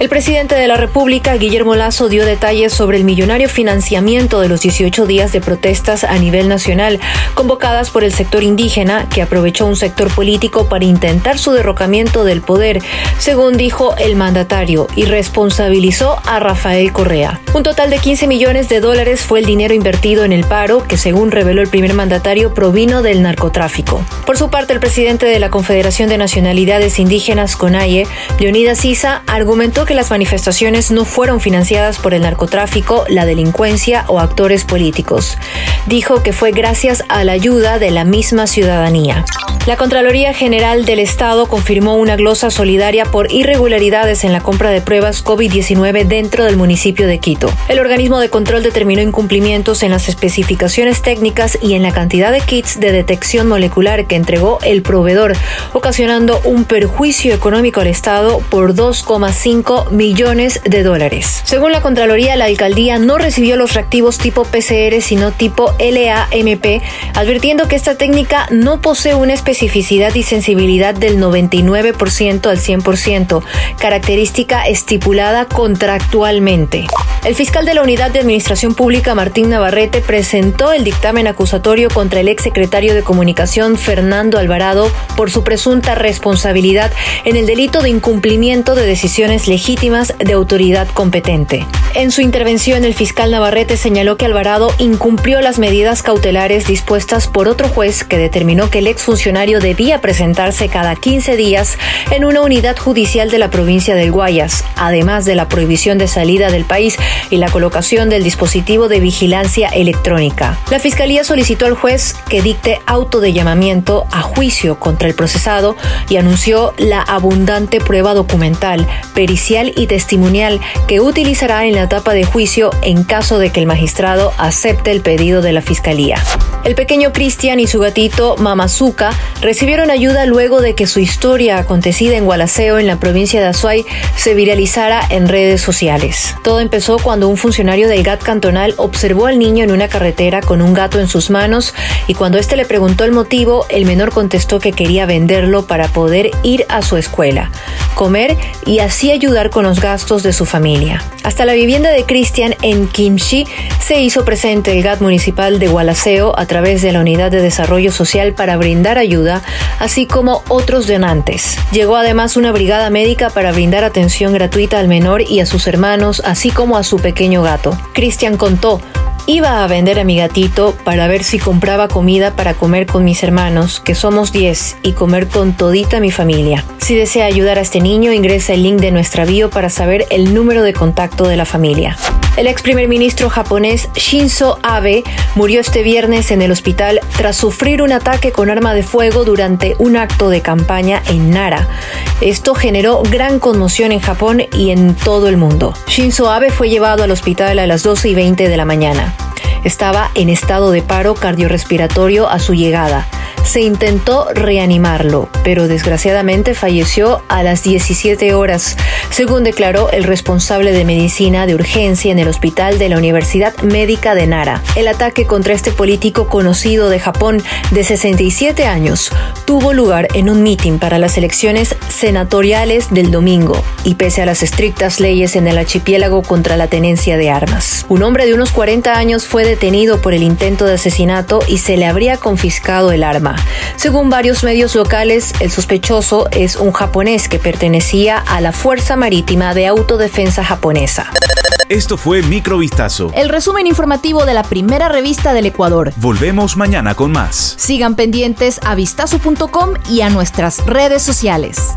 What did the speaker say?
El presidente de la República, Guillermo Lazo, dio detalles sobre el millonario financiamiento de los 18 días de protestas a nivel nacional, convocadas por el sector indígena, que aprovechó un sector político para intentar su derrocamiento del poder, según dijo el mandatario, y responsabilizó a Rafael Correa. Un total de 15 millones de dólares fue el dinero invertido en el paro, que según reveló el primer mandatario, provino del narcotráfico. Por su parte, el presidente de la Confederación de Nacionalidades Indígenas, CONAIE, Leonidas Sisa, argumentó que las manifestaciones no fueron financiadas por el narcotráfico, la delincuencia o actores políticos. Dijo que fue gracias a la ayuda de la misma ciudadanía. La Contraloría General del Estado confirmó una glosa solidaria por irregularidades en la compra de pruebas COVID-19 dentro del municipio de Quito. El organismo de control determinó incumplimientos en las especificaciones técnicas y en la cantidad de kits de detección molecular que entregó el proveedor, ocasionando un perjuicio económico al Estado por 2,5 millones de dólares. Según la Contraloría, la alcaldía no recibió los reactivos tipo PCR, sino tipo LAMP, advirtiendo que esta técnica no posee una especificidad y sensibilidad del 99% al 100%, característica estipulada contractualmente. El fiscal de la Unidad de Administración Pública, Martín Navarrete, presentó el dictamen acusatorio contra el exsecretario de Comunicación, Fernando Alvarado, por su presunta responsabilidad en el delito de incumplimiento de decisiones de autoridad competente. En su intervención, el fiscal Navarrete señaló que Alvarado incumplió las medidas cautelares dispuestas por otro juez que determinó que el exfuncionario debía presentarse cada 15 días en una unidad judicial de la provincia del Guayas, además de la prohibición de salida del país y la colocación del dispositivo de vigilancia electrónica. La Fiscalía solicitó al juez que dicte auto de llamamiento a juicio contra el procesado y anunció la abundante prueba documental, pericial y testimonial que utilizará en la etapa de juicio en caso de que el magistrado acepte el pedido de la Fiscalía. El pequeño Cristian y su gatito Mamazuka recibieron ayuda luego de que su historia acontecida en Gualaceo, en la provincia de Azuay, se viralizara en redes sociales. Todo empezó cuando un funcionario del GAT cantonal observó al niño en una carretera con un gato en sus manos y cuando éste le preguntó el motivo, el menor contestó que quería venderlo para poder ir a su escuela, comer y así ayudar con los gastos de su familia. Hasta la vivienda de Cristian en Kimchi se hizo presente el GAT municipal de Gualaceo a través de la Unidad de Desarrollo Social para brindar ayuda, así como otros donantes. Llegó además una brigada médica para brindar atención gratuita al menor y a sus hermanos, así como a su pequeño gato. Cristian contó, Iba a vender a mi gatito para ver si compraba comida para comer con mis hermanos, que somos 10, y comer con todita mi familia. Si desea ayudar a este niño, ingresa el link de nuestra bio para saber el número de contacto de la familia. El ex primer ministro japonés Shinzo Abe murió este viernes en el hospital tras sufrir un ataque con arma de fuego durante un acto de campaña en Nara. Esto generó gran conmoción en Japón y en todo el mundo. Shinzo Abe fue llevado al hospital a las 12 y 20 de la mañana. Estaba en estado de paro cardiorrespiratorio a su llegada. Se intentó reanimarlo, pero desgraciadamente falleció a las 17 horas, según declaró el responsable de medicina de urgencia en el hospital de la Universidad Médica de Nara. El ataque contra este político conocido de Japón de 67 años tuvo lugar en un mitin para las elecciones senatoriales del domingo y pese a las estrictas leyes en el archipiélago contra la tenencia de armas. Un hombre de unos 40 años fue detenido por el intento de asesinato y se le habría confiscado el arma. Según varios medios locales, el sospechoso es un japonés que pertenecía a la Fuerza Marítima de Autodefensa japonesa. Esto fue Microvistazo. El resumen informativo de la primera revista del Ecuador. Volvemos mañana con más. Sigan pendientes a vistazo.com y a nuestras redes sociales.